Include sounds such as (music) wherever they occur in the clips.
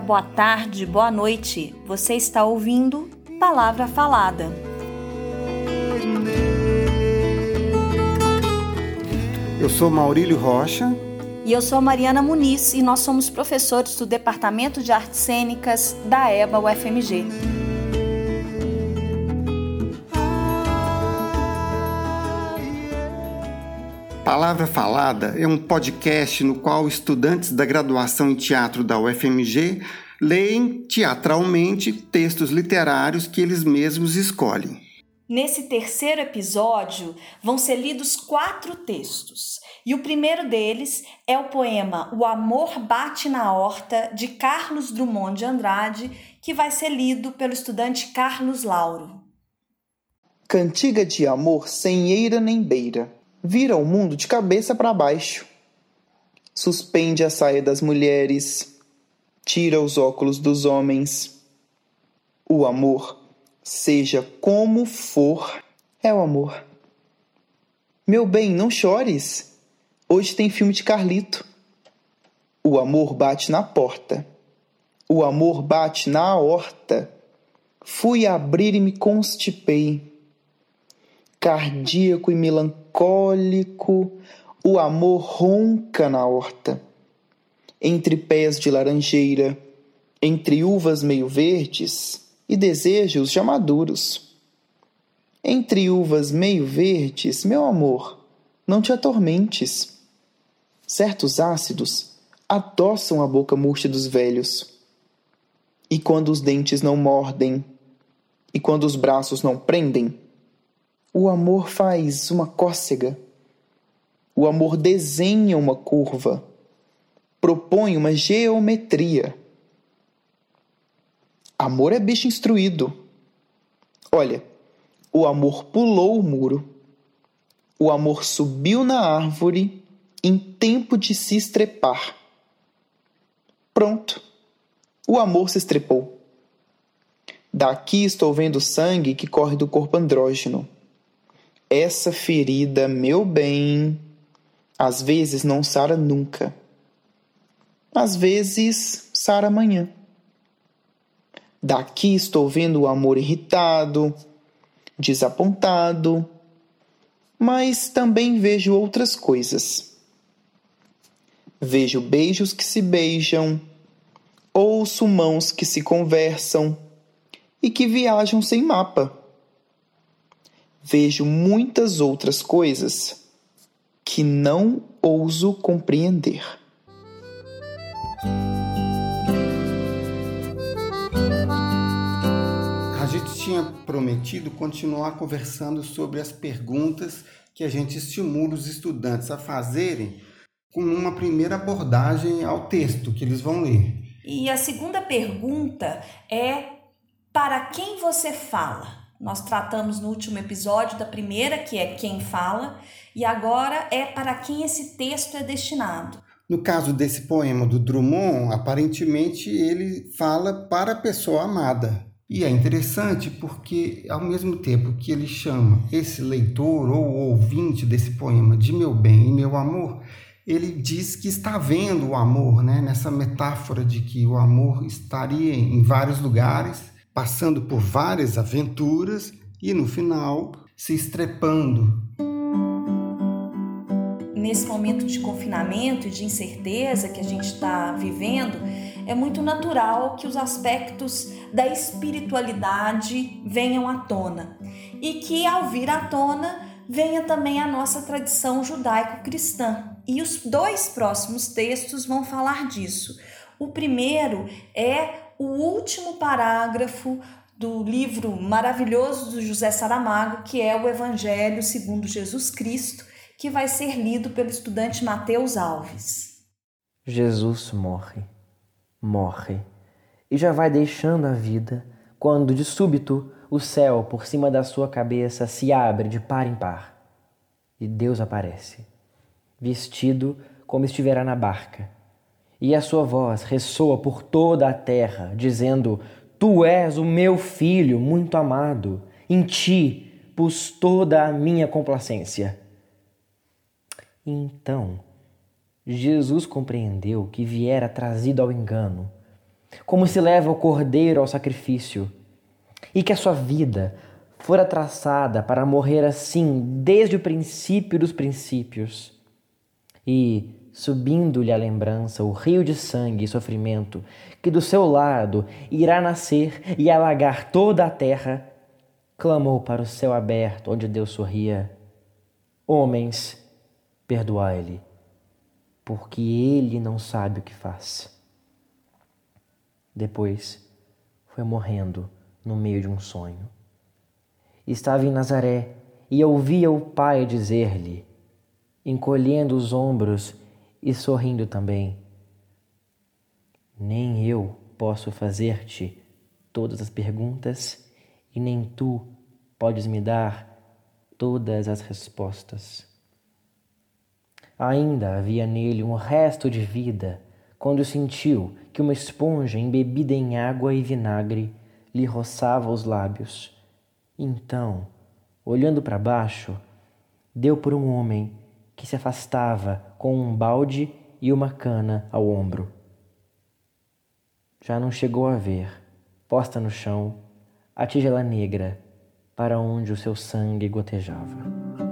boa tarde, boa noite. Você está ouvindo Palavra Falada. Eu sou Maurílio Rocha. E eu sou Mariana Muniz e nós somos professores do Departamento de Artes Cênicas da EBA UFMG. Palavra Falada é um podcast no qual estudantes da graduação em teatro da UFMG leem teatralmente textos literários que eles mesmos escolhem. Nesse terceiro episódio vão ser lidos quatro textos. E o primeiro deles é o poema O Amor Bate na Horta, de Carlos Drummond de Andrade, que vai ser lido pelo estudante Carlos Lauro. Cantiga de amor sem eira nem beira vira o mundo de cabeça para baixo. Suspende a saia das mulheres, tira os óculos dos homens. O amor, seja como for, é o amor. Meu bem, não chores. Hoje tem filme de Carlito. O amor bate na porta. O amor bate na horta. Fui abrir e me constipei. Cardíaco e melancólico o amor ronca na horta. Entre pés de laranjeira, entre uvas meio verdes e desejos já maduros. Entre uvas meio verdes, meu amor, não te atormentes. Certos ácidos adoçam a boca murcha dos velhos. E quando os dentes não mordem, e quando os braços não prendem, o amor faz uma cócega. O amor desenha uma curva, propõe uma geometria. Amor é bicho instruído. Olha, o amor pulou o muro. O amor subiu na árvore em tempo de se estrepar. Pronto. O amor se estrepou. Daqui estou vendo sangue que corre do corpo andrógeno. Essa ferida, meu bem, às vezes não sara nunca. Às vezes sara amanhã. Daqui estou vendo o amor irritado, desapontado, mas também vejo outras coisas. Vejo beijos que se beijam, ouço mãos que se conversam e que viajam sem mapa vejo muitas outras coisas que não ouso compreender. A gente tinha prometido continuar conversando sobre as perguntas que a gente estimula os estudantes a fazerem com uma primeira abordagem ao texto que eles vão ler. E a segunda pergunta é: para quem você fala? Nós tratamos no último episódio da primeira, que é quem fala, e agora é para quem esse texto é destinado. No caso desse poema do Drummond, aparentemente ele fala para a pessoa amada. E é interessante porque, ao mesmo tempo que ele chama esse leitor ou ouvinte desse poema de meu bem e meu amor, ele diz que está vendo o amor, né? nessa metáfora de que o amor estaria em vários lugares passando por várias aventuras e no final se estrepando. Nesse momento de confinamento e de incerteza que a gente está vivendo, é muito natural que os aspectos da espiritualidade venham à tona e que, ao vir à tona, venha também a nossa tradição judaico-cristã. E os dois próximos textos vão falar disso. O primeiro é o último parágrafo do livro maravilhoso do José Saramago, que é o Evangelho segundo Jesus Cristo, que vai ser lido pelo estudante Mateus Alves. Jesus morre, morre, e já vai deixando a vida, quando de súbito o céu por cima da sua cabeça se abre de par em par, e Deus aparece, vestido como estivera na barca e a sua voz ressoa por toda a terra, dizendo: Tu és o meu filho muito amado, em ti pus toda a minha complacência. Então, Jesus compreendeu que viera trazido ao engano como se leva o cordeiro ao sacrifício, e que a sua vida fora traçada para morrer assim desde o princípio dos princípios. E, subindo-lhe a lembrança o rio de sangue e sofrimento, que do seu lado irá nascer e alagar toda a terra, clamou para o céu aberto, onde Deus sorria: Homens, perdoai-lhe, porque ele não sabe o que faz. Depois foi morrendo no meio de um sonho. Estava em Nazaré e ouvia o pai dizer-lhe, encolhendo os ombros e sorrindo também: Nem eu posso fazer-te todas as perguntas e nem tu podes me dar todas as respostas. Ainda havia nele um resto de vida quando sentiu que uma esponja embebida em água e vinagre lhe roçava os lábios. Então, olhando para baixo, deu por um homem que se afastava com um balde e uma cana ao ombro. Já não chegou a ver, posta no chão, a tigela negra para onde o seu sangue gotejava.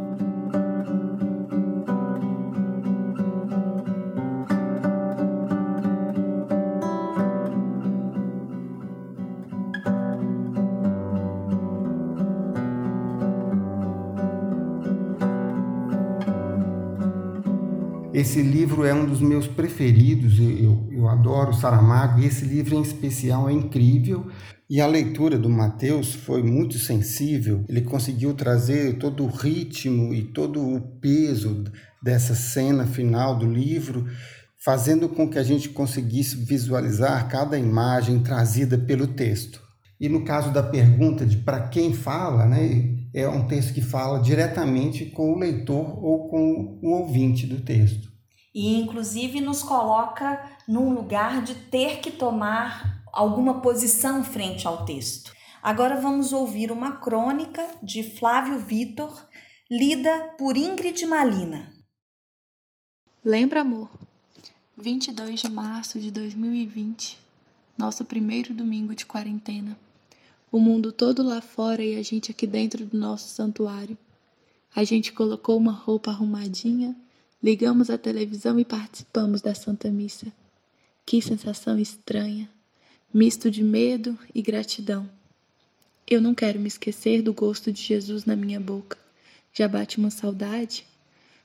Esse livro é um dos meus preferidos, eu, eu adoro Saramago e esse livro em especial é incrível. E a leitura do Mateus foi muito sensível, ele conseguiu trazer todo o ritmo e todo o peso dessa cena final do livro, fazendo com que a gente conseguisse visualizar cada imagem trazida pelo texto. E no caso da pergunta de para quem fala, né, é um texto que fala diretamente com o leitor ou com o ouvinte do texto e inclusive nos coloca num lugar de ter que tomar alguma posição frente ao texto. Agora vamos ouvir uma crônica de Flávio Vitor, lida por Ingrid Malina. Lembra, amor? 22 de março de 2020, nosso primeiro domingo de quarentena. O mundo todo lá fora e a gente aqui dentro do nosso santuário. A gente colocou uma roupa arrumadinha Ligamos a televisão e participamos da Santa Missa. Que sensação estranha, misto de medo e gratidão. Eu não quero me esquecer do gosto de Jesus na minha boca. Já bate uma saudade?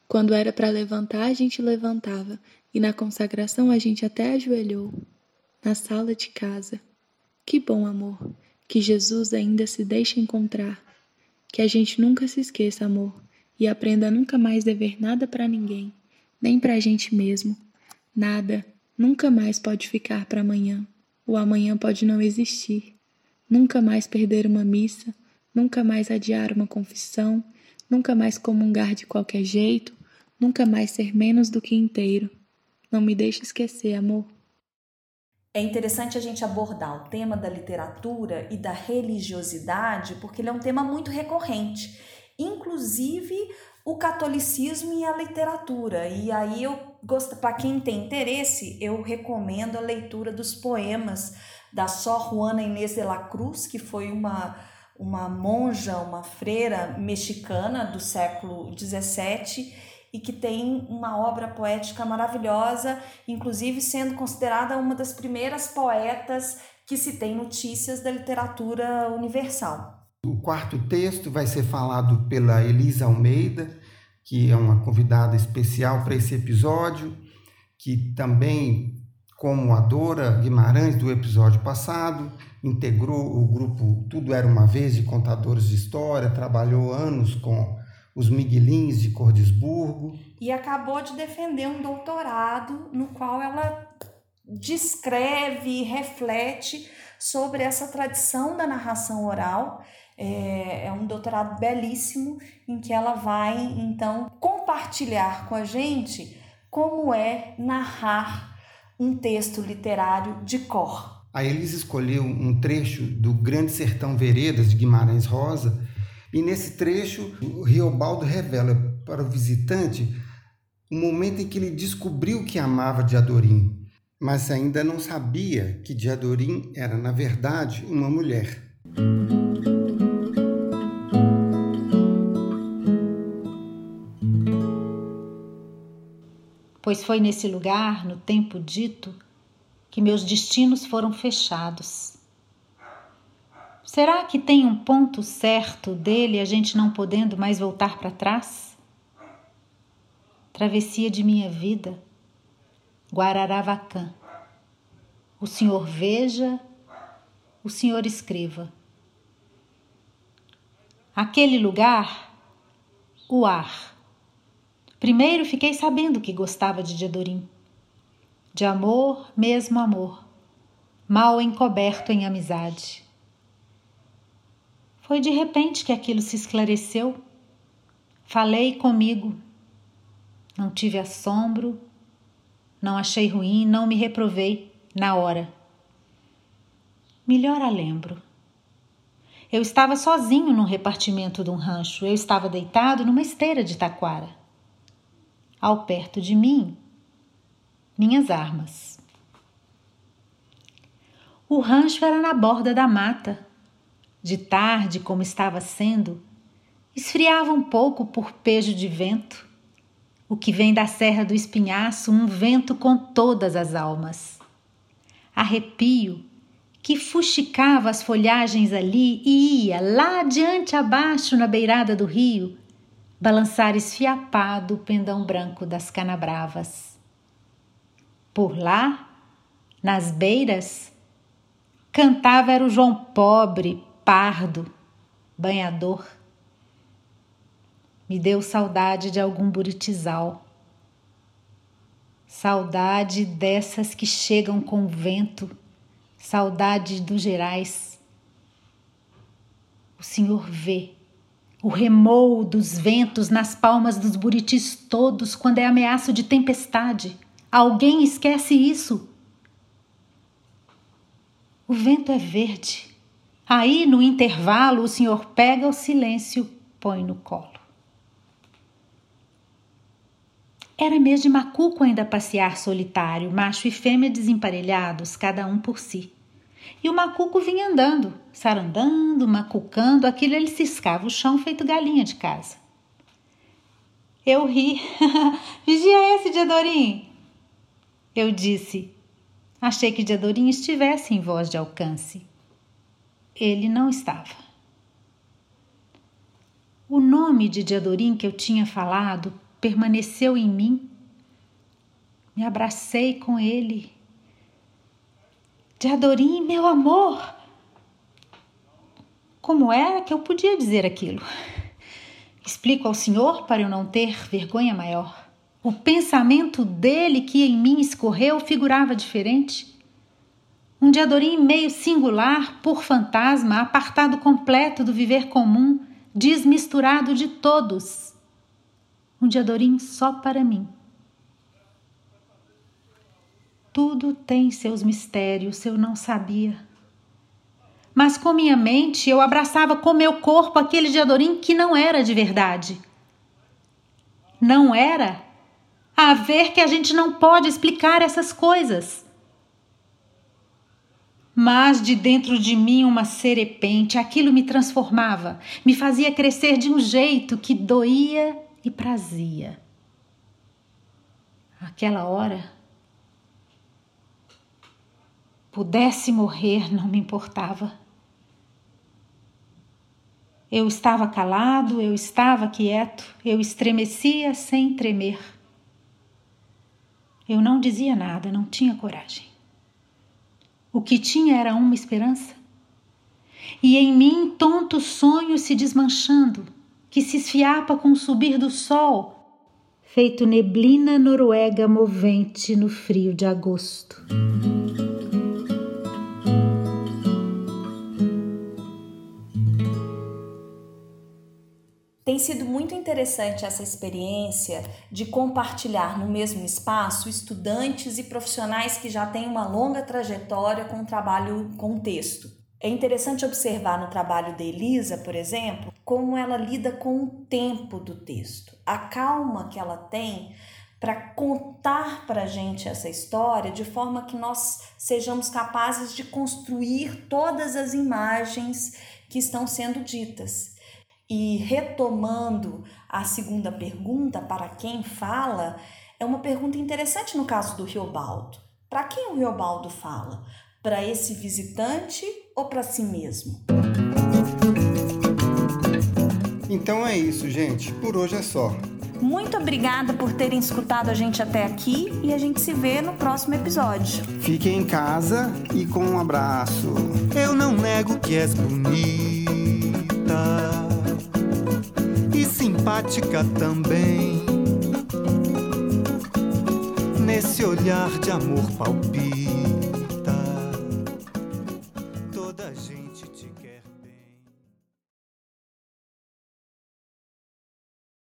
Quando era para levantar, a gente levantava, e na consagração a gente até ajoelhou. Na sala de casa. Que bom amor, que Jesus ainda se deixa encontrar. Que a gente nunca se esqueça, amor, e aprenda a nunca mais dever nada para ninguém, nem para a gente mesmo. Nada, nunca mais pode ficar para amanhã. O amanhã pode não existir. Nunca mais perder uma missa, nunca mais adiar uma confissão, nunca mais comungar de qualquer jeito, nunca mais ser menos do que inteiro. Não me deixe esquecer, amor. É interessante a gente abordar o tema da literatura e da religiosidade, porque ele é um tema muito recorrente inclusive o catolicismo e a literatura. E aí eu gosto, para quem tem interesse, eu recomendo a leitura dos poemas da Sor Juana Inês de la Cruz, que foi uma uma monja, uma freira mexicana do século XVII e que tem uma obra poética maravilhosa, inclusive sendo considerada uma das primeiras poetas que se tem notícias da literatura universal. O quarto texto vai ser falado pela Elisa Almeida, que é uma convidada especial para esse episódio, que também, como a Dora Guimarães do episódio passado, integrou o grupo Tudo Era Uma Vez de Contadores de História, trabalhou anos com os Miguelins de Cordesburgo. E acabou de defender um doutorado no qual ela descreve e reflete sobre essa tradição da narração oral é, é, um doutorado belíssimo em que ela vai então compartilhar com a gente como é narrar um texto literário de cor. A Elisa escolheu um trecho do Grande Sertão Veredas de Guimarães Rosa e nesse trecho o Riobaldo revela para o visitante o momento em que ele descobriu que amava de Adorim. mas ainda não sabia que Diadorim era, na verdade, uma mulher. Pois foi nesse lugar, no tempo dito, que meus destinos foram fechados. Será que tem um ponto certo dele a gente não podendo mais voltar para trás? Travessia de minha vida Guararavacan. O Senhor veja, o Senhor escreva. Aquele lugar, o ar. Primeiro fiquei sabendo que gostava de Diadorim. De amor, mesmo amor, mal encoberto em amizade. Foi de repente que aquilo se esclareceu. Falei comigo. Não tive assombro, não achei ruim, não me reprovei na hora. Melhor a lembro. Eu estava sozinho num repartimento de um rancho. Eu estava deitado numa esteira de taquara. Ao perto de mim, minhas armas. O rancho era na borda da mata. De tarde, como estava sendo, esfriava um pouco por pejo de vento o que vem da Serra do Espinhaço, um vento com todas as almas. Arrepio que fuxicava as folhagens ali e ia lá adiante abaixo na beirada do rio balançar esfiapado o pendão branco das canabravas. Por lá, nas beiras, cantava era o João pobre, pardo, banhador me deu saudade de algum buritizal. Saudade dessas que chegam com o vento, saudade dos gerais. O Senhor vê o remou dos ventos nas palmas dos buritis todos quando é ameaço de tempestade. Alguém esquece isso. O vento é verde. Aí, no intervalo, o senhor pega o silêncio, põe no colo. Era mês de macuco ainda passear solitário, macho e fêmea desemparelhados, cada um por si. E o macuco vinha andando, sarandando, macucando, aquilo ele ciscava o chão feito galinha de casa. Eu ri. (laughs) Vigia esse, Diadorim! Eu disse. Achei que Diadorim estivesse em voz de alcance. Ele não estava. O nome de Diadorim que eu tinha falado permaneceu em mim. Me abracei com ele. Diadorim, meu amor! Como era que eu podia dizer aquilo? Explico ao Senhor para eu não ter vergonha maior. O pensamento dele que em mim escorreu figurava diferente. Um diadorim meio singular, por fantasma, apartado completo do viver comum, desmisturado de todos um diadorim só para mim. Tudo tem seus mistérios, eu não sabia. Mas com minha mente eu abraçava com meu corpo aquele diadorim que não era de verdade. Não era? A ver que a gente não pode explicar essas coisas. Mas de dentro de mim uma serepente, aquilo me transformava, me fazia crescer de um jeito que doía e prazia. Aquela hora, pudesse morrer, não me importava. Eu estava calado, eu estava quieto, eu estremecia sem tremer. Eu não dizia nada, não tinha coragem. O que tinha era uma esperança. E em mim tonto sonho se desmanchando, que se esfiapa com o subir do sol, feito neblina noruega movente no frio de agosto. Tem sido muito interessante essa experiência de compartilhar no mesmo espaço estudantes e profissionais que já têm uma longa trajetória com o trabalho com texto. É interessante observar no trabalho de Elisa, por exemplo, como ela lida com o tempo do texto, a calma que ela tem para contar para a gente essa história de forma que nós sejamos capazes de construir todas as imagens que estão sendo ditas. E retomando a segunda pergunta, para quem fala, é uma pergunta interessante no caso do Riobaldo. Para quem o Riobaldo fala? Para esse visitante ou para si mesmo? Então é isso, gente. Por hoje é só. Muito obrigada por terem escutado a gente até aqui e a gente se vê no próximo episódio. Fiquem em casa e com um abraço. Eu não nego que és bonita simpática também. Nesse olhar de amor palpita,